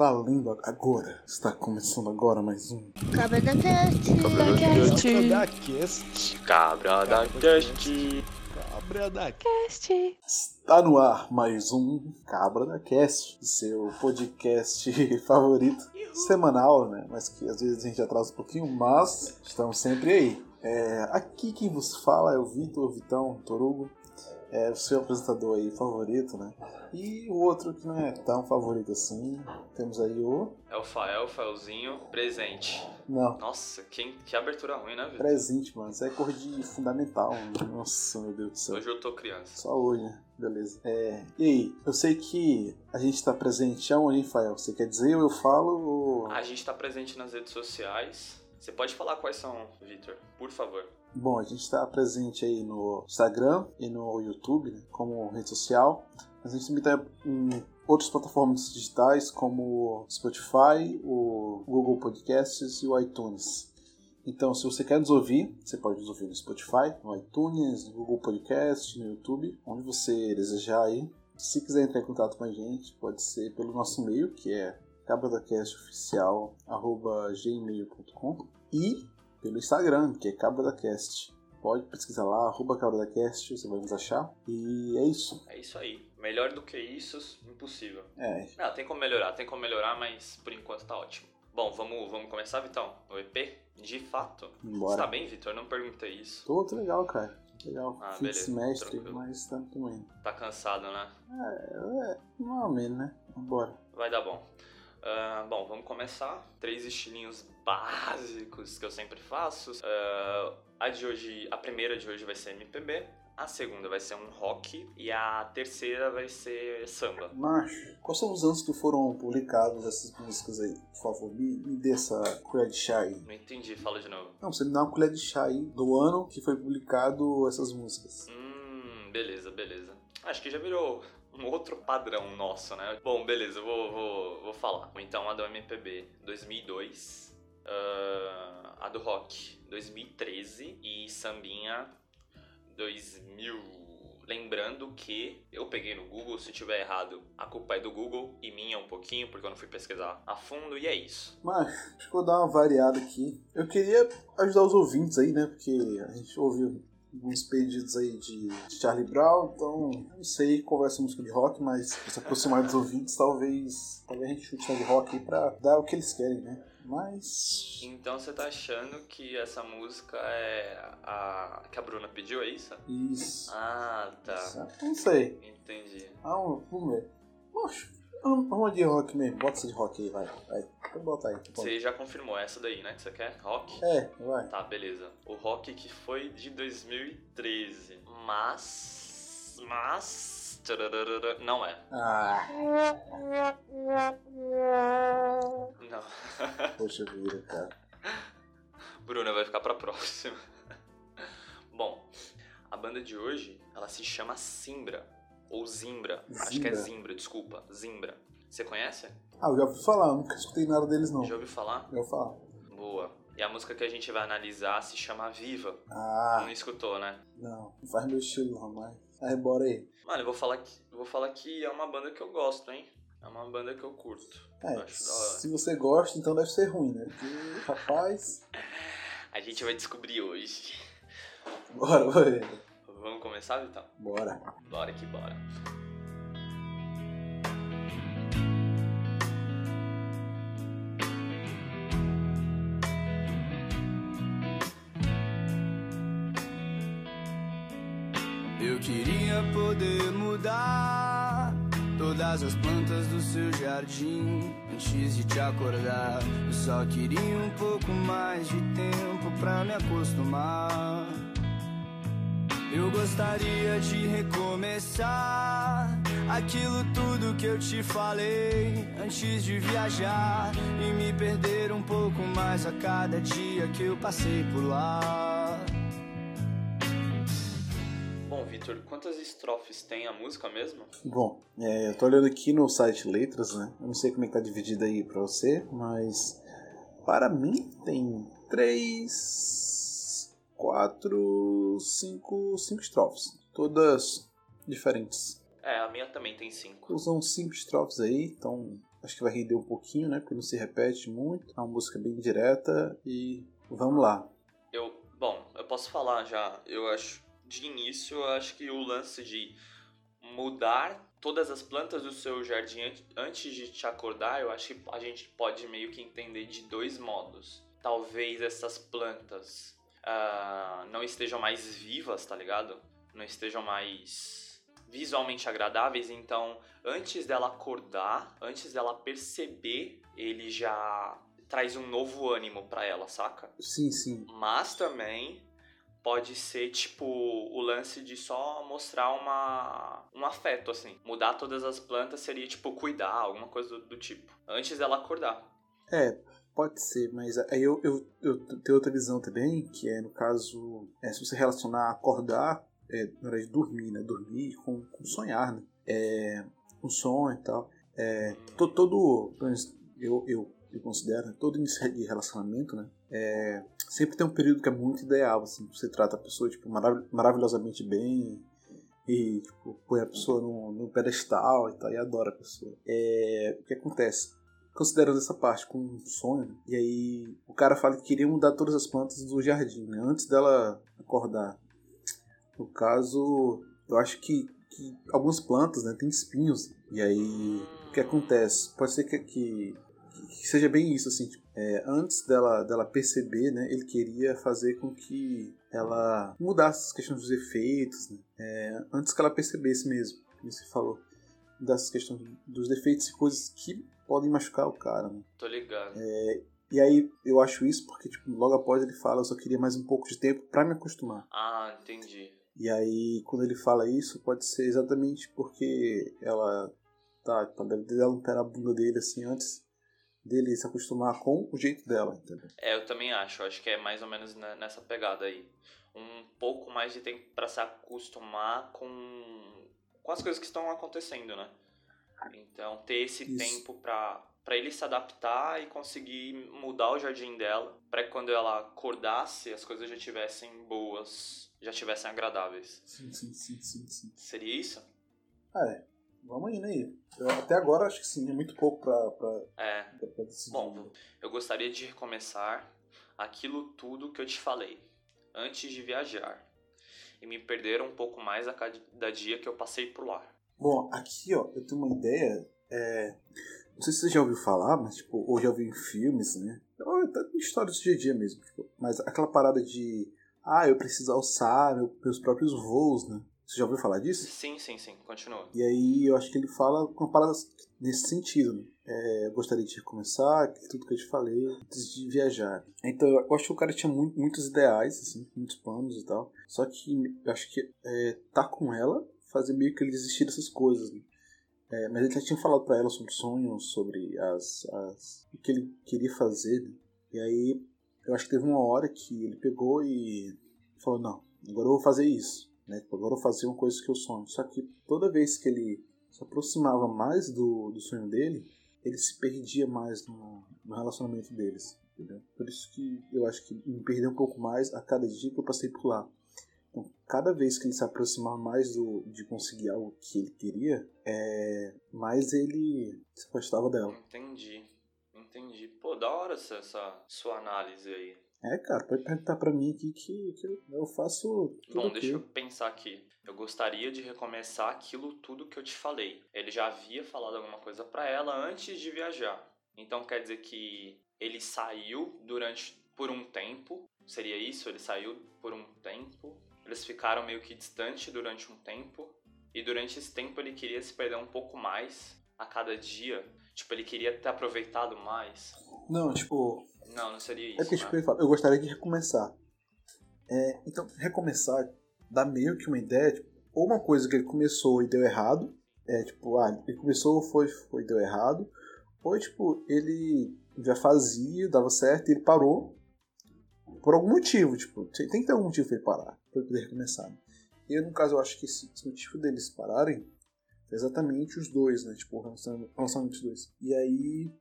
valendo agora. Está começando agora mais um. Cabra da Cast. Cabra da Cast. Cabra da Cast. Cabra da Cast. Cabra da Cast. Está no ar mais um Cabra da Cast, seu podcast favorito semanal, né? Mas que às vezes a gente atrasa um pouquinho, mas estamos sempre aí. É, aqui quem vos fala é o Vitor, Vitão, Torugo, é o seu apresentador aí favorito, né? E o outro que não é tão favorito assim, temos aí o. Elfael, Faelzinho, presente. Não, Nossa, que, que abertura ruim, né, Vitor? presente, mano. Isso é cor de fundamental. Nossa, meu Deus do céu. Hoje eu tô criança. Só hoje, né? Beleza. É, e aí, eu sei que a gente tá presente aonde, hein, Fael? Você quer dizer ou eu falo? Ou... A gente tá presente nas redes sociais. Você pode falar quais são, Vitor? Por favor. Bom, a gente está presente aí no Instagram e no YouTube, né, como rede social. Mas a gente também está em outras plataformas digitais, como Spotify, o Google Podcasts e o iTunes. Então, se você quer nos ouvir, você pode nos ouvir no Spotify, no iTunes, no Google Podcast, no YouTube, onde você desejar aí. Se quiser entrar em contato com a gente, pode ser pelo nosso e-mail, que é cabradacastoficial.gmail.com e pelo Instagram, que é cabradacast. Pode pesquisar lá, arroba cabradacast, você vai nos achar. E é isso. É isso aí. Melhor do que isso, impossível. É, Não, tem como melhorar, tem como melhorar, mas por enquanto tá ótimo. Bom, vamos, vamos começar, Vitão? O EP? De fato. Você bora. tá bem, Vitor? Não perguntei isso. Tô, tô legal, cara. Legal. Ah, Fim de beleza, semestre, tranquilo. mas tá também. Tá cansado, né? É, é, mais ou menos, né? Bora. Vai dar bom. Ah, bom, vamos começar. Três estilinhos básicos que eu sempre faço. Ah, a de hoje, a primeira de hoje vai ser MPB, a segunda vai ser um rock e a terceira vai ser samba. Macho, quais são os anos que foram publicados essas músicas aí? Por favor, me, me dê essa colher de chá aí. Não entendi, fala de novo. Não, você me dá uma colher de chá aí do ano que foi publicado essas músicas. Hum, beleza, beleza. Acho que já virou um outro padrão nosso, né? Bom, beleza, eu vou, vou, vou falar. Então, a do MPB 2002, ah, a do rock 2013 e sambinha 2000. Lembrando que eu peguei no Google, se tiver errado, a culpa é do Google e minha um pouquinho, porque eu não fui pesquisar a fundo, e é isso. Mas, acho que vou dar uma variada aqui. Eu queria ajudar os ouvintes aí, né? Porque a gente ouviu alguns pedidos aí de Charlie Brown, então não sei qual vai ser a música de rock, mas se aproximar dos ouvintes, talvez, talvez a gente chute de rock aí pra dar o que eles querem, né? Mas. Então você tá achando que essa música é a que a Bruna pediu, é isso? Isso. Ah, tá. Não sei. Entendi. Ah, vamos ver. Poxa, vamos de rock mesmo. Bota essa de rock aí, vai. vai. Então bota aí. Bota. Você já confirmou essa daí, né? Que você quer? Rock? É, vai. Tá, beleza. O rock que foi de 2013. Mas. Mas. Não é. Ah, Não. poxa vida, cara. Bruna vai ficar pra próxima. Bom, a banda de hoje, ela se chama Simbra. Ou Zimbra. Acho que é Zimbra? Zimbra, desculpa. Zimbra. Você conhece? Ah, eu já ouvi falar, nunca escutei nada deles não. Já ouviu falar? Já ouvi falar. Boa. E a música que a gente vai analisar se chama Viva. Ah, Não escutou, né? não. Não faz meu estilo não, mas. Aí, bora aí. Mano, eu vou falar que, vou falar que é uma banda que eu gosto, hein? É uma banda que eu curto. É, Eu se você gosta, então deve ser ruim, né? Porque, rapaz. A gente vai descobrir hoje. Bora, bora. Vamos começar, Vitão? Bora. Bora que bora. Eu queria poder mudar todas as plantas do seu jardim antes de te acordar. Eu só queria um pouco mais de tempo pra me acostumar. Eu gostaria de recomeçar aquilo tudo que eu te falei antes de viajar e me perder um pouco mais a cada dia que eu passei por lá. Bom, Vitor, quantas estrofes tem a música mesmo? Bom, é, eu tô olhando aqui no site Letras, né? Eu não sei como é que tá dividido aí pra você, mas para mim tem três, quatro, cinco, cinco estrofes, todas diferentes. É, a minha também tem cinco. Usam cinco estrofes aí, então acho que vai render um pouquinho, né? Porque não se repete muito. É uma música bem direta e vamos lá. Eu, bom, eu posso falar já. Eu acho, de início, eu acho que o lance de mudar todas as plantas do seu jardim antes de te acordar, eu acho que a gente pode meio que entender de dois modos. Talvez essas plantas uh, não estejam mais vivas, tá ligado? Não estejam mais visualmente agradáveis, então antes dela acordar, antes dela perceber, ele já traz um novo ânimo para ela, saca? Sim, sim. Mas também pode ser tipo o lance de só mostrar uma um afeto assim. Mudar todas as plantas seria tipo cuidar, alguma coisa do, do tipo, antes dela acordar. É, pode ser, mas aí eu, eu, eu tenho outra visão também, que é no caso, é, se você relacionar acordar, é, na hora de dormir, né? Dormir com, com sonhar, né? É, um sonho e tal. É, todo, todo eu, eu, eu considero, né, todo início de relacionamento, né? É, sempre tem um período que é muito ideal, assim, você trata a pessoa tipo, marav maravilhosamente bem e tipo, põe a pessoa no, no pedestal e tal, e adora a pessoa. É, o que acontece? Considerando essa parte como um sonho, e aí o cara fala que queria mudar todas as plantas do jardim, né? Antes dela acordar. No caso, eu acho que, que algumas plantas né, têm espinhos, e aí o que acontece? Pode ser que, que, que seja bem isso, assim, tipo, é, antes dela, dela perceber, né, ele queria fazer com que ela mudasse as questões dos efeitos, né, é, antes que ela percebesse mesmo, como você falou, das questões dos defeitos e coisas que podem machucar o cara. Né. Tô ligado. É, e aí eu acho isso porque tipo, logo após ele fala, eu só queria mais um pouco de tempo para me acostumar. Ah, entendi. E aí quando ele fala isso, pode ser exatamente porque ela tá, deve dela um pé na bunda dele assim antes dele se acostumar com o jeito dela, entendeu? É, eu também acho. Eu acho que é mais ou menos nessa pegada aí. Um pouco mais de tempo para se acostumar com, com as coisas que estão acontecendo, né? Então, ter esse Isso. tempo para para ele se adaptar e conseguir mudar o jardim dela, para que quando ela acordasse as coisas já tivessem boas, já tivessem agradáveis. Sim, sim, sim, sim, sim. Seria isso? Ah, é. Vamos indo aí. Eu, até agora acho que sim, é muito pouco pra, pra, é. pra, pra decidir. Bom, eu gostaria de recomeçar aquilo tudo que eu te falei antes de viajar e me perder um pouco mais a cada dia que eu passei por lá. Bom, aqui ó, eu tenho uma ideia. É... Não sei se você já ouviu falar, mas tipo, ou já ouviu em filmes, né? Ou até em histórias do dia a dia mesmo. Tipo, mas aquela parada de. Ah, eu preciso alçar meus próprios voos, né? Você já ouviu falar disso? Sim, sim, sim. Continua. E aí eu acho que ele fala com palavras nesse sentido. Né? É, eu gostaria de recomeçar, tudo que eu te falei, antes de viajar. Então eu acho que o cara tinha muito, muitos ideais, assim, muitos planos e tal. Só que eu acho que é, tá com ela fazer meio que ele desistir dessas coisas. Né? É, mas ele já tinha falado para ela sobre sonhos, sobre as, as, o que ele queria fazer. Né? E aí eu acho que teve uma hora que ele pegou e falou: Não, agora eu vou fazer isso. Né? Tipo, agora eu fazer uma coisa que eu sonho. Só que toda vez que ele se aproximava mais do, do sonho dele, ele se perdia mais no, no relacionamento deles. Entendeu? Por isso que eu acho que me perdi um pouco mais a cada dia que eu passei por lá. Cada vez que ele se aproximava mais do, de conseguir algo que ele queria, é, mais ele se afastava dela. Entendi, entendi. Pô, da hora essa, essa sua análise aí. É, cara, pode perguntar pra mim aqui que, que eu faço. Bom, deixa eu pensar aqui. Eu gostaria de recomeçar aquilo tudo que eu te falei. Ele já havia falado alguma coisa para ela antes de viajar. Então quer dizer que ele saiu durante por um tempo. Seria isso? Ele saiu por um tempo. Eles ficaram meio que distante durante um tempo. E durante esse tempo ele queria se perder um pouco mais a cada dia. Tipo, ele queria ter aproveitado mais. Não, tipo, não, não seria isso. É porque, tipo, ele fala, eu gostaria de recomeçar. É, então, recomeçar dá meio que uma ideia, tipo, ou uma coisa que ele começou e deu errado, é tipo, ah, ele começou, foi, foi deu errado, ou tipo, ele já fazia, dava certo e ele parou por algum motivo, tipo, tem que ter algum motivo pra ele parar, ele poder recomeçar. Né? E no caso, eu acho que esse, esse motivo deles pararem é exatamente os dois, né, tipo, o relacionamento dos dois. E aí,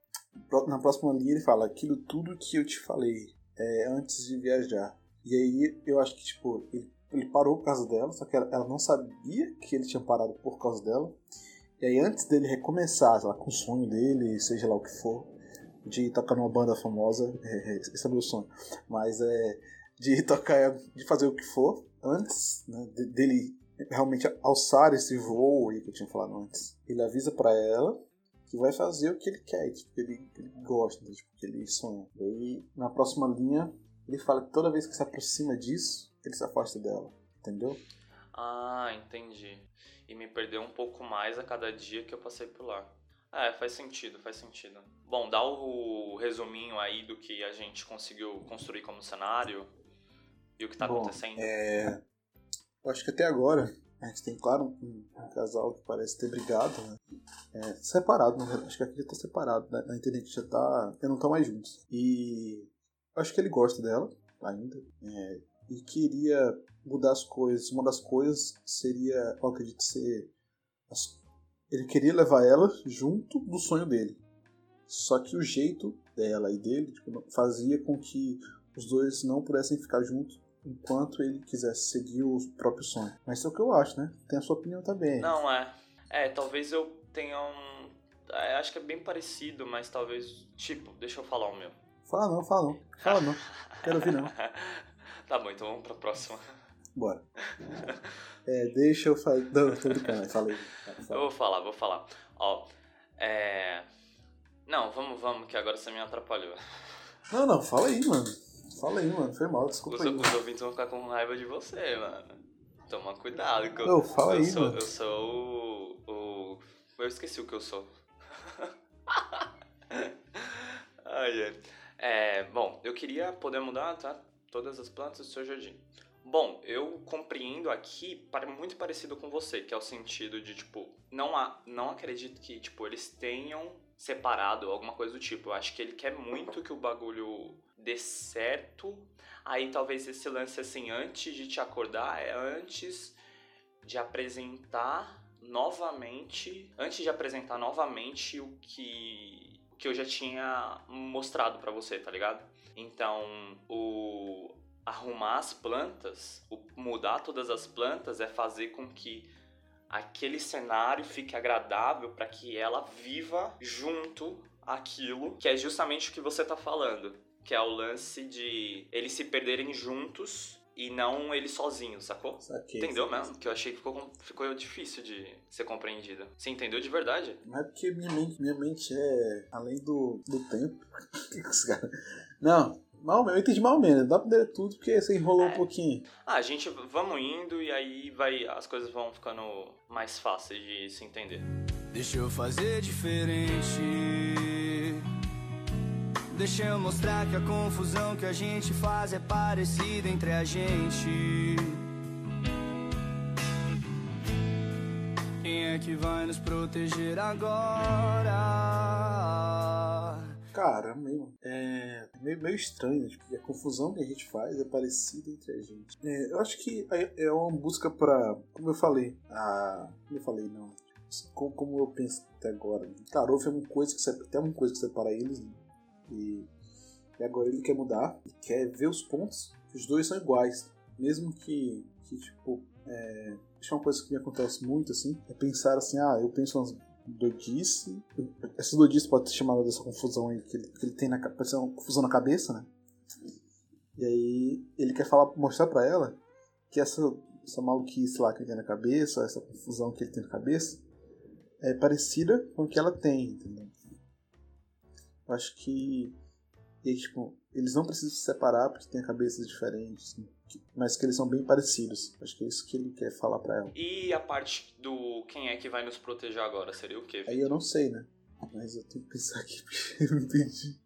na próxima linha ele fala aquilo tudo que eu te falei é, antes de viajar. E aí eu acho que tipo ele, ele parou por causa dela, só que ela, ela, não sabia que ele tinha parado por causa dela. E aí, antes dele recomeçar, lá, com o sonho dele, seja lá o que for, de tocar numa banda famosa, é, é, esse é meu sonho, mas é de tocar, de fazer o que for, antes né, dele realmente alçar esse voo aí que eu tinha falado antes, ele avisa para ela que vai fazer o que ele quer, tipo, que ele, que ele gosta, tipo, que ele sonha. E aí, na próxima linha, ele fala que toda vez que se aproxima disso, ele se afasta dela, entendeu? Ah, entendi. E me perdeu um pouco mais a cada dia que eu passei por lá. É, faz sentido, faz sentido. Bom, dá o resuminho aí do que a gente conseguiu construir como cenário e o que tá Bom, acontecendo. É... Eu acho que até agora a gente tem, claro, um, um casal que parece ter brigado, né? É, separado, né? acho que aqui já tá separado, né? Na internet já tá. Já não estão mais juntos. E acho que ele gosta dela ainda. É, e queria mudar as coisas. Uma das coisas seria, eu acredito ser. As, ele queria levar ela junto do sonho dele. Só que o jeito dela e dele tipo, fazia com que os dois não pudessem ficar juntos enquanto ele quisesse seguir o próprio sonho. Mas isso é o que eu acho, né? Tem a sua opinião também. Não, é. É, talvez eu tenha um. É, acho que é bem parecido, mas talvez. Tipo, deixa eu falar o meu. Fala não, fala não. Fala não. Quero ouvir não. tá bom, então vamos pra próxima. Bora. É, deixa eu falar. Não, tô brincando, falei. Eu vou falar, vou falar. Ó, é. Não, vamos, vamos, que agora você me atrapalhou. Não, não, fala aí, mano. Fala aí, mano. Foi mal, desculpa os, aí. Os ouvintes vão ficar com raiva de você, mano. Toma cuidado. Que eu, eu, fala eu aí, sou, mano. Eu sou o, o... Eu esqueci o que eu sou. Ai, é. é. Bom, eu queria poder mudar, tá? Todas as plantas do seu jardim. Bom, eu compreendo aqui muito parecido com você, que é o sentido de, tipo, não, há, não acredito que, tipo, eles tenham separado alguma coisa do tipo. Eu acho que ele quer muito que o bagulho dê certo. Aí talvez esse lance assim, antes de te acordar, é antes de apresentar novamente, antes de apresentar novamente o que que eu já tinha mostrado para você, tá ligado? Então, o arrumar as plantas, o mudar todas as plantas é fazer com que aquele cenário fique agradável para que ela viva junto aquilo, que é justamente o que você tá falando que é o lance de eles se perderem juntos e não eles sozinhos, sacou? Saquei, entendeu saquei. mesmo? Que eu achei que ficou, ficou difícil de ser compreendida. Você entendeu de verdade? Não é porque minha mente, minha mente é além do, do tempo. não, mal eu entendi mal menos. Dá pra entender tudo porque você enrolou é. um pouquinho. Ah, a gente vamos indo e aí vai as coisas vão ficando mais fáceis de se entender. Deixa eu fazer diferente. Deixa eu mostrar que a confusão que a gente faz é parecida entre a gente. Quem é que vai nos proteger agora? Cara, meio, é meio, meio estranho, tipo, a confusão que a gente faz é parecida entre a gente. É, eu acho que é, é uma busca para, como eu falei, a, como eu falei, não, como, eu penso até agora. Né? Tarô é uma coisa que até uma coisa que separa eles. Né? E, e agora ele quer mudar e quer ver os pontos os dois são iguais. Mesmo que, que tipo, é, isso é uma coisa que me acontece muito, assim, é pensar assim, ah, eu penso umas doidice, essa doidice pode ser chamada dessa confusão aí que ele, que ele tem na cabeça, uma confusão na cabeça, né? E aí ele quer falar, mostrar para ela que essa, essa maluquice lá que ele tem na cabeça, essa confusão que ele tem na cabeça, é parecida com o que ela tem, entendeu? Eu acho que e, tipo, eles não precisam se separar porque têm cabeças diferentes, mas que eles são bem parecidos. Acho que é isso que ele quer falar para ela. E a parte do quem é que vai nos proteger agora seria o quê? Aí eu não sei, né? Mas eu tenho que pensar aqui porque eu não entendi.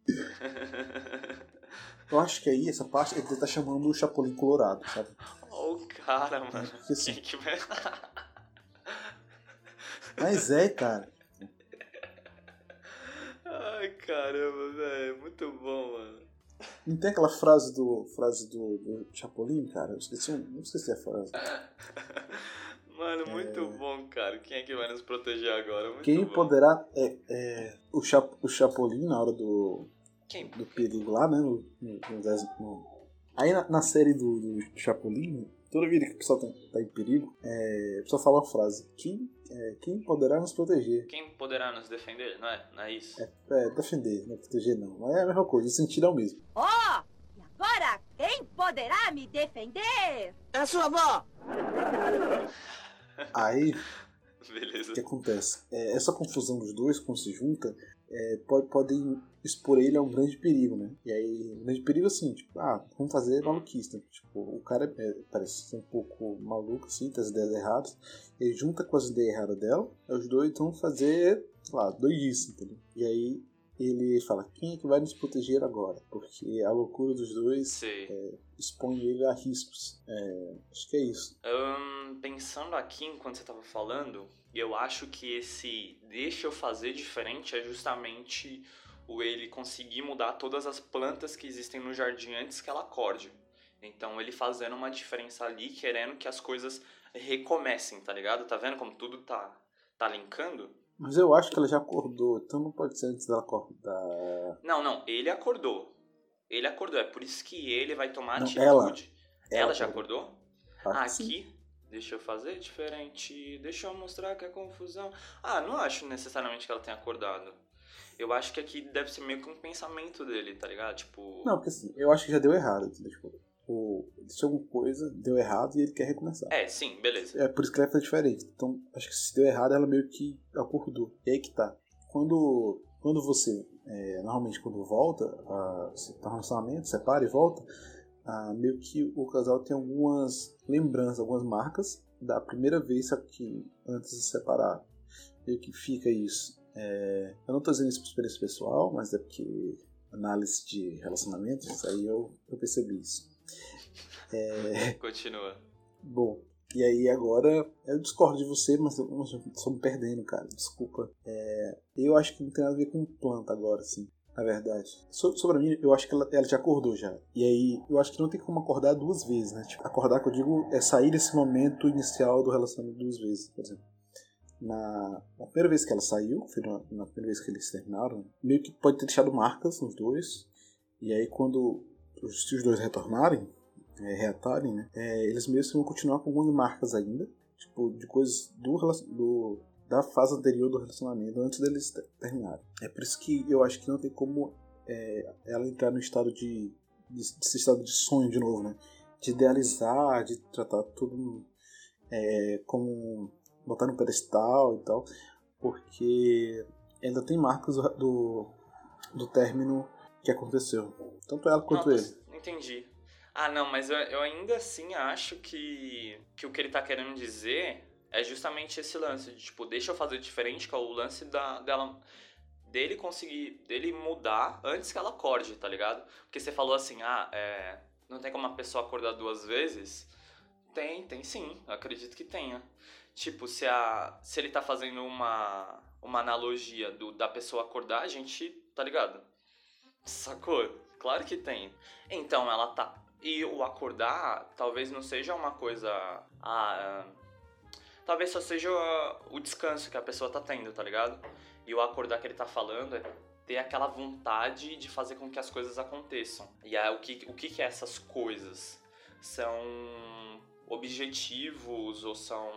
eu acho que aí essa parte ele tá chamando o Chapolin Colorado, sabe? Oh, cara, mano. Porque, assim, Quem que vai... mas é, cara. Ai, caramba, velho. Muito bom, mano. Não tem aquela frase do frase do, do Chapolin, cara? Eu esqueci, não esqueci a frase. Mano, muito é... bom, cara. Quem é que vai nos proteger agora? Muito Quem bom. poderá. É, é, o, Chap, o Chapolin, na hora do. Quem? Do perigo lá, né? No, no, no, no... Aí na, na, série do, do Chapolin, toda vida que o pessoal tá, tá em perigo, é, o pessoal fala uma frase: quem, é, quem poderá nos proteger? Quem poderá nos defender, não é? Não é isso? É, é defender, não é proteger não. Mas é a mesma coisa, o sentido é o mesmo. Ó, oh, e agora quem poderá me defender? É sua avó! Aí, Beleza. o que acontece? É, essa confusão dos dois, quando se junta, é, pode, podem expor ele a um grande perigo, né? E aí, um grande perigo assim, tipo, ah, vamos fazer maluquista. Tipo, o cara é, parece ser um pouco maluco, assim, tem as ideias erradas. Ele junta com as ideias erradas dela, os dois vão fazer, sei lá, doidice, entendeu? E aí ele fala, quem é que vai nos proteger agora? Porque a loucura dos dois é, expõe ele a riscos. É, acho que é isso. Um, pensando aqui enquanto você estava falando, eu acho que esse deixa eu fazer diferente é justamente o ele conseguir mudar todas as plantas que existem no jardim antes que ela acorde. Então ele fazendo uma diferença ali, querendo que as coisas recomecem, tá ligado? Tá vendo como tudo tá, tá linkando? Mas eu acho que ela já acordou, então não pode ser antes dela acordar. Não, não, ele acordou. Ele acordou, é por isso que ele vai tomar não, atitude. Ela, ela, ela já acordou? Ah, sim. aqui, deixa eu fazer diferente, deixa eu mostrar que é confusão. Ah, não acho necessariamente que ela tenha acordado. Eu acho que aqui deve ser meio que um pensamento dele, tá ligado? Tipo. Não, porque assim, eu acho que já deu errado, entendeu? Tipo, o, se alguma coisa deu errado e ele quer recomeçar. É, sim, beleza. É por isso que ela faz diferente. Então, acho que se deu errado, ela meio que acordou. E aí que tá. Quando, quando você, é, normalmente quando volta, a, se tá no relacionamento, separa e volta, ah, meio que o casal tem algumas lembranças, algumas marcas da primeira vez que antes de se separar. Meio que fica isso. É, eu não tô dizendo isso por experiência pessoal, mas é porque análise de relacionamentos, aí eu, eu percebi isso. É, Continua. Bom, e aí agora eu discordo de você, mas eu me perdendo, cara. Desculpa. É, eu acho que não tem nada a ver com planta agora, assim. Na verdade. So, sobre a mim, eu acho que ela, ela já acordou já. E aí, eu acho que não tem como acordar duas vezes, né? Tipo, acordar que eu digo é sair desse momento inicial do relacionamento duas vezes, por exemplo. Na, na primeira vez que ela saiu, foi na, na primeira vez que eles terminaram, meio que pode ter deixado marcas nos dois. E aí, quando os, se os dois retornarem, é, reatarem, né? É, eles mesmos vão continuar com algumas marcas ainda, tipo, de coisas do, do da fase anterior do relacionamento, antes deles te- terminarem. É por isso que eu acho que não tem como é, ela entrar no estado de, de, desse estado de sonho de novo, né? De idealizar, de tratar tudo é, como botar no pedestal e tal, porque ainda tem marcas do, do, do término que aconteceu. Tanto ela quanto Não, ele. Entendi. Ah, não, mas eu, eu ainda assim acho que, que o que ele tá querendo dizer é justamente esse lance de, tipo, deixa eu fazer diferente, que é o lance da, dela, dele conseguir, dele mudar antes que ela acorde, tá ligado? Porque você falou assim, ah, é, não tem como uma pessoa acordar duas vezes? Tem, tem sim, acredito que tenha. Tipo, se, a, se ele tá fazendo uma, uma analogia do, da pessoa acordar, a gente, tá ligado? Sacou? Claro que tem. Então, ela tá. E o acordar talvez não seja uma coisa. Ah, é, talvez só seja o descanso que a pessoa tá tendo, tá ligado? E o acordar que ele tá falando é ter aquela vontade de fazer com que as coisas aconteçam. E aí, o que, o que, que é essas coisas? São objetivos ou são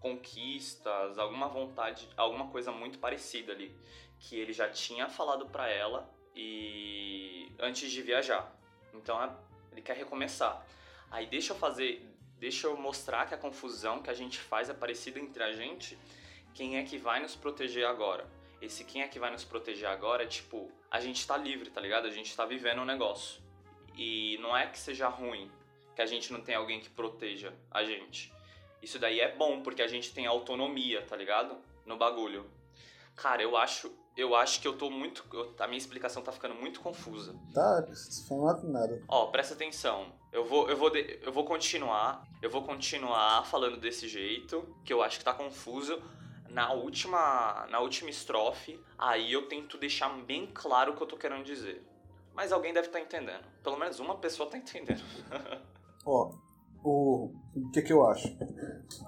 conquistas, alguma vontade, alguma coisa muito parecida ali que ele já tinha falado pra ela e antes de viajar. Então é- ele quer recomeçar. Aí deixa eu fazer, deixa eu mostrar que a confusão que a gente faz é parecida entre a gente. Quem é que vai nos proteger agora? Esse quem é que vai nos proteger agora é tipo, a gente tá livre, tá ligado? A gente tá vivendo um negócio. E não é que seja ruim que a gente não tem alguém que proteja a gente. Isso daí é bom porque a gente tem autonomia, tá ligado? No bagulho. Cara, eu acho, eu acho que eu tô muito, eu- a minha explicação tá ficando muito confusa. Tá, falar nada. Ó, presta atenção. Eu vou, eu vou, de- eu vou continuar. Eu vou continuar falando desse jeito, que eu acho que tá confuso. Na última, na última estrofe, aí eu tento deixar bem claro o que eu tô querendo dizer. Mas alguém deve estar entendendo. Pelo menos uma pessoa tá entendendo. Ó, o, o que que eu acho?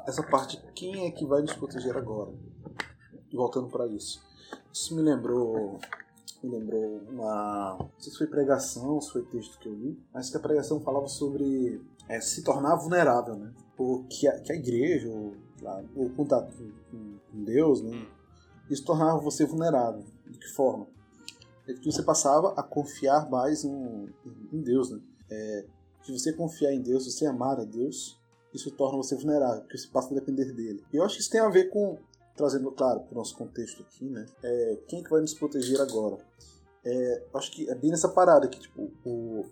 Essa parte, quem é que vai nos proteger agora? E voltando pra isso. Isso me lembrou me lembrou uma. Não sei se foi pregação, se foi texto que eu li, mas que a pregação falava sobre é, se tornar vulnerável, né? Ou que a, que a igreja, ou, lá, o contato com, com Deus, né? Isso tornava você vulnerável. De que forma? É que você passava a confiar mais em, em Deus, né? É, se você confiar em Deus, se você amar a Deus, isso torna você vulnerável, porque você passa a depender dele. E eu acho que isso tem a ver com, trazendo, claro, para o nosso contexto aqui, né? É, quem é que vai nos proteger agora? É, acho que é bem nessa parada que, tipo, o,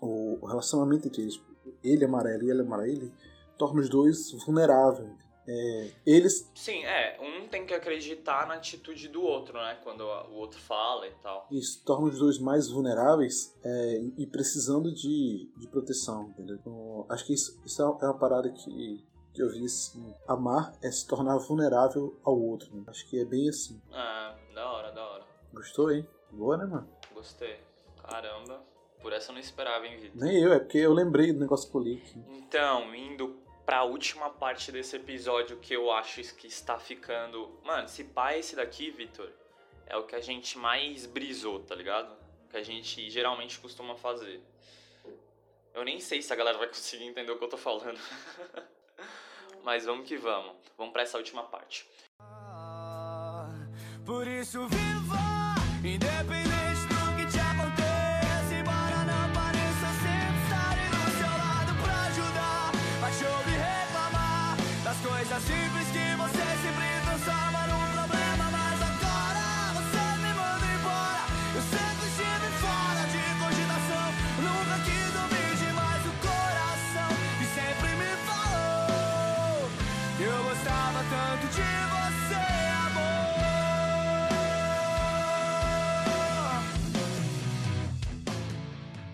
o, o relacionamento entre eles, ele amarelo e ele amarelo, torna os dois vulneráveis. É, eles. Sim, é. Um tem que acreditar na atitude do outro, né? Quando o outro fala e tal. Isso torna os dois mais vulneráveis é, e precisando de, de proteção, entendeu? Então, acho que isso, isso é uma parada que, que eu vi assim. Amar é se tornar vulnerável ao outro. Né? Acho que é bem assim. Ah, da hora, da hora. Gostou, hein? Boa, né, mano? Gostei. Caramba. Por essa eu não esperava, hein, Vitor? Nem eu, é porque eu lembrei do negócio que eu li. Então, indo pra última parte desse episódio que eu acho que está ficando. Mano, se pá esse daqui, Vitor, é o que a gente mais brisou, tá ligado? Que a gente geralmente costuma fazer. Eu nem sei se a galera vai conseguir entender o que eu tô falando. Mas vamos que vamos. Vamos pra essa última parte. Por isso viva, independente do que te aconteça, embora não pareça sempre estarei do seu lado pra ajudar, te ouvir reclamar das coisas simples que você sempre transforma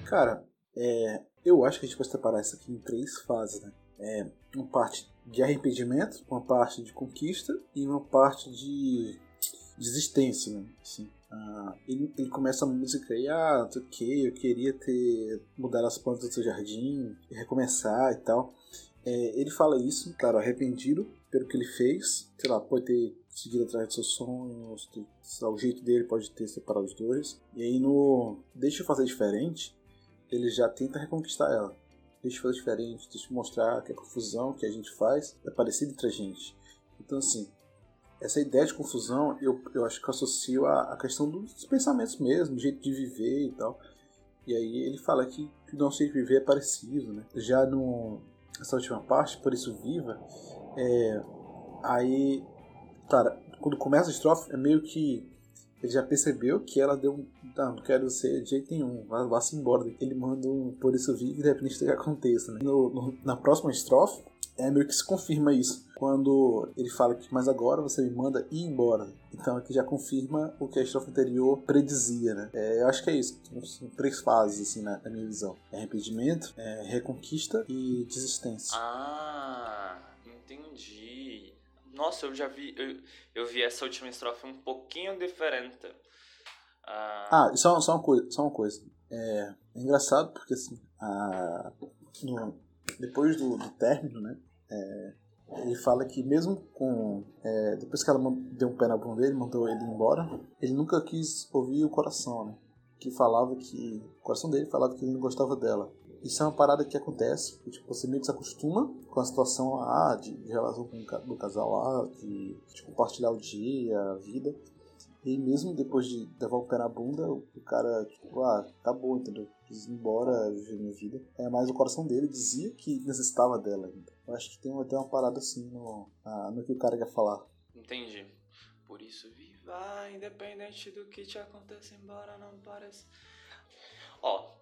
Cara, é, eu acho que a gente pode separar isso aqui em três fases, né? É, uma parte de arrependimento, uma parte de conquista e uma parte de desistência, né? Assim, ah, ele, ele começa a música e, ah, não sei o que, eu queria ter mudado as plantas do seu jardim, recomeçar e tal. É, ele fala isso, claro, arrependido pelo que ele fez, sei lá, pode ter seguido atrás dos seus sonhos, ter, lá, o jeito dele pode ter separado os dois. E aí no Deixa eu fazer diferente, ele já tenta reconquistar ela. Deixa fazer diferente, deixa mostrar que a confusão que a gente faz é parecida entre a gente. Então, assim, essa ideia de confusão eu, eu acho que eu associo à, à questão dos pensamentos mesmo, do jeito de viver e tal. E aí ele fala que, que o nosso jeito de viver é parecido, né? Já no, nessa última parte, por isso viva, é, aí, cara, quando começa a estrofe é meio que ele já percebeu que ela deu um. Não, não quero ser de jeito nenhum, vá- vá-se embora. Ele manda um por isso vive, independente do que aconteça. Né? No- no- na próxima estrofe, é meio que se confirma isso. Quando ele fala que, mas agora você me manda ir embora. Então aqui já confirma o que a estrofe anterior predizia, né? É, eu acho que é isso. São três fases, assim, na, na minha visão. É arrependimento, é reconquista e desistência. Ah, entendi. Nossa, eu já vi. Eu, eu vi essa última estrofe um pouquinho diferente. Ah, Ah, só, só uma coisa, só uma coisa. É, é engraçado porque assim, a- no- depois do, do término, né? é, ele fala que mesmo com. é, depois que ela deu um pé na bunda dele, mandou ele embora, ele nunca quis ouvir o coração, né? Que falava que. O coração dele falava que ele não gostava dela. Isso é uma parada que acontece, que, tipo, você meio que se acostuma com a situação ah, de, de relação com o casal lá, de, de compartilhar o dia, a vida. E mesmo depois de levar o pé na bunda, o cara, tipo, ah, acabou, entendeu? Quis ir embora, viver minha vida. É, mas o coração dele dizia que necessitava dela ainda. Eu acho que tem até uma parada assim no, ah, no que o cara quer falar. entendi. Por isso, viva, independente do que te aconteça, embora não pareça. Ó,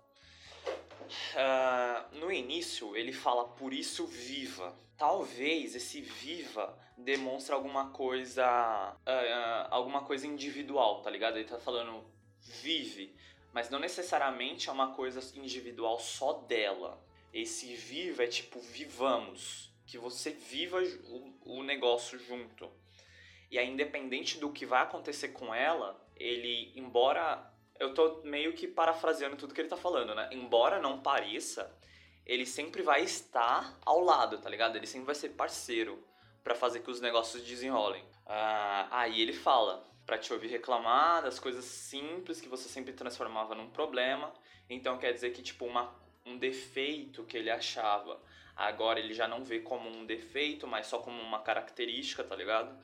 ah, no início ele fala por isso viva. Talvez esse viva demonstre alguma coisa, ah, ah, alguma coisa individual, tá ligado? Ele tá falando vive, mas não necessariamente é uma coisa individual só dela. Esse viva é tipo vivamos, que você viva o, o negócio junto. E aí, independente do que vai acontecer com ela, ele, embora. Eu tô meio que parafraseando tudo que ele tá falando, né? Embora não pareça, ele sempre vai estar ao lado, tá ligado? Ele sempre vai ser parceiro pra fazer que os negócios desenrolem. Ah, aí ele fala: para te ouvir reclamar das coisas simples que você sempre transformava num problema. Então quer dizer que tipo uma, um defeito que ele achava, agora ele já não vê como um defeito, mas só como uma característica, tá ligado?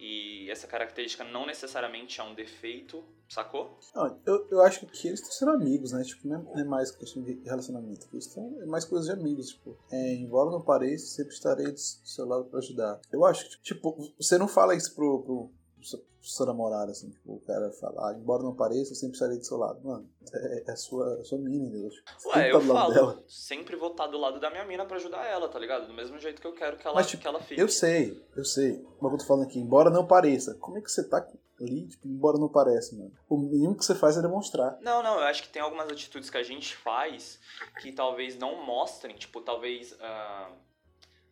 E essa característica não necessariamente é um defeito, sacou? Não, eu, eu acho que eles estão sendo amigos, né? Tipo, não é mais questão de relacionamento. Eles é mais coisas de amigos, tipo. É, embora não pareça, sempre estarei do seu lado pra ajudar. Eu acho que, tipo, você não fala isso pro, pro, sua namorada, assim, tipo, o cara fala, ah, embora não pareça, eu sempre estarei do seu lado. Mano, é, é a sua, a sua mina, entendeu? Tipo, Ué, eu falo, dela. sempre vou estar do lado da minha mina pra ajudar ela, tá ligado? Do mesmo jeito que eu quero que ela, Mas, tipo, que ela fique. Eu sei, eu sei. Mas eu tô falando aqui, embora não pareça, como é que você tá ali, tipo, embora não pareça, mano? O mínimo que você faz é demonstrar. Não, não, eu acho que tem algumas atitudes que a gente faz que talvez não mostrem, tipo, talvez... Uh,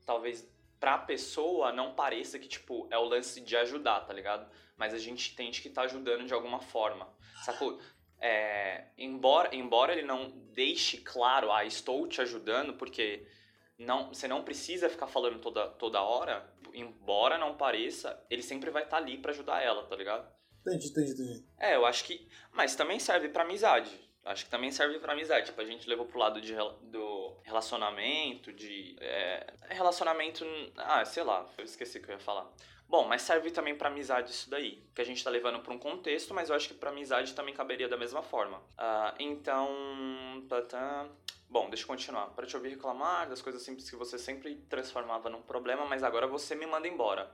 talvez pra pessoa não pareça que, tipo, é o lance de ajudar, tá ligado? Mas a gente entende que tá ajudando de alguma forma, sacou? É, embora, embora ele não deixe claro, ah, estou te ajudando, porque não, você não precisa ficar falando toda, toda hora, embora não pareça, ele sempre vai estar tá ali para ajudar ela, tá ligado? Entendi, entendi, entendi. É, eu acho que. Mas também serve pra amizade. Acho que também serve pra amizade. Tipo, a gente levou pro lado de, do relacionamento, de. É, relacionamento. Ah, sei lá, eu esqueci o que eu ia falar. Bom, mas serve também para amizade isso daí, que a gente tá levando para um contexto, mas eu acho que para amizade também caberia da mesma forma. Uh, então, bom, deixa eu continuar. Para te ouvir reclamar das coisas simples que você sempre transformava num problema, mas agora você me manda embora.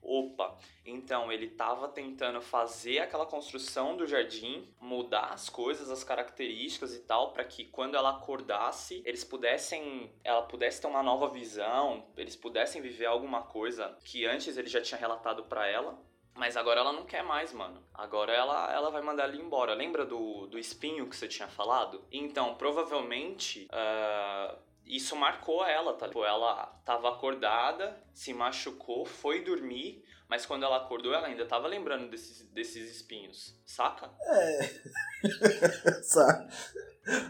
Opa, então ele estava tentando fazer aquela construção do jardim, mudar as coisas, as características e tal, para que quando ela acordasse, eles pudessem, ela pudesse ter uma nova visão, eles pudessem viver alguma coisa que antes ele já tinha relatado para ela. Mas agora ela não quer mais, mano. Agora ela, ela vai mandar ele embora. Lembra do, do espinho que você tinha falado? Então, provavelmente, uh, isso marcou ela, tá? Tipo, ela tava acordada, se machucou, foi dormir, mas quando ela acordou, ela ainda tava lembrando desses, desses espinhos, saca? É. saca.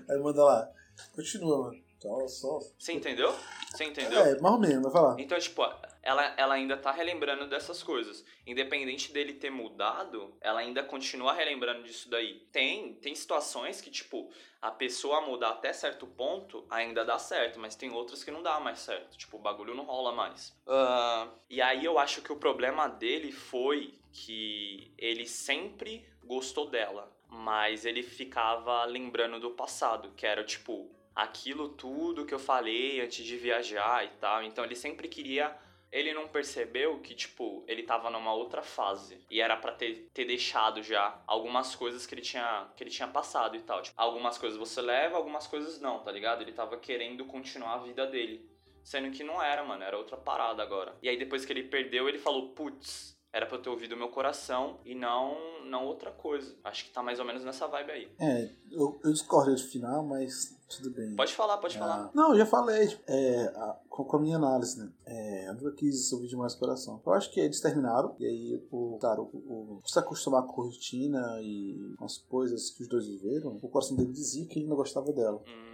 Aí manda lá. Continua, mano. Só, só. Você entendeu? Você entendeu? É, mais ou menos, vai falar. Então, tipo, ela, ela ainda tá relembrando dessas coisas. Independente dele ter mudado, ela ainda continua relembrando disso daí. Tem, tem situações que, tipo, a pessoa mudar até certo ponto ainda dá certo, mas tem outras que não dá mais certo. Tipo, o bagulho não rola mais. Uh, e aí eu acho que o problema dele foi que ele sempre gostou dela, mas ele ficava lembrando do passado, que era tipo aquilo tudo que eu falei antes de viajar e tal. Então ele sempre queria ele não percebeu que, tipo, ele tava numa outra fase. E era para ter, ter deixado já algumas coisas que ele tinha que ele tinha passado e tal. Tipo, algumas coisas você leva, algumas coisas não, tá ligado? Ele tava querendo continuar a vida dele. Sendo que não era, mano, era outra parada agora. E aí depois que ele perdeu, ele falou, putz, era pra eu ter ouvido o meu coração e não, não outra coisa. Acho que tá mais ou menos nessa vibe aí. É, eu, eu discordo do final, mas tudo bem. Pode falar, pode ah, falar. Não, eu já falei, é, a, com, a minha análise, né? É, eu nunca quis ouvir demais o coração. Eu acho que eles terminaram, e aí, o, cara, o, o, se acostumar com a rotina e com as coisas que os dois viveram, o coração dele dizia que ele não gostava dela. Hum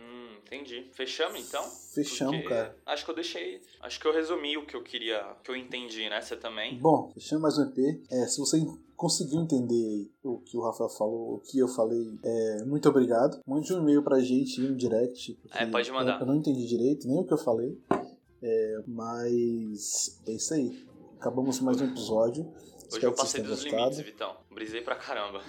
entendi. Fechamos então? Fechamos, Porque cara. Acho que eu deixei. Acho que eu resumi o que eu queria. que eu entendi, né? Você também? Bom, fechamos mais um EP. É, se você conseguiu entender o que o Rafael falou, o que eu falei, é, muito obrigado. Mande um e-mail pra gente, um direct. É, pode mandar. Eu não entendi direito, nem o que eu falei. É, mas é isso aí. Acabamos mais um episódio. Hoje Espero eu passei dos gostado. limites, Vitão. Brisei pra caramba.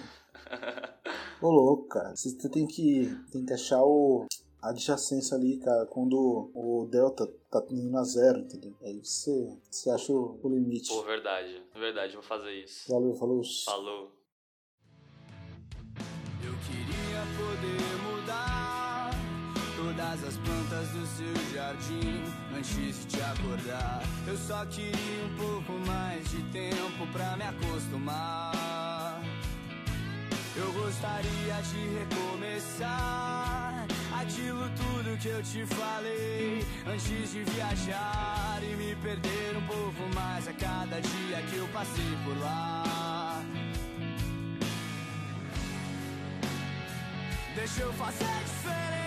Ô louco, cara. Você tem que, tem que achar o, adjacência ali, cara, quando o delta tá indo a zero, entendeu? Aí você, você acha o, limite. Pô, verdade, verdade, vou fazer isso. Valeu, falou. Falou. Eu queria poder mudar todas as plantas do seu jardim antes de te acordar. Eu só queria um pouco mais de tempo pra me acostumar. Eu gostaria de recomeçar aquilo tudo que eu te falei antes de viajar e me perder um pouco mais a cada dia que eu passei por lá. Deixa eu fazer diferente.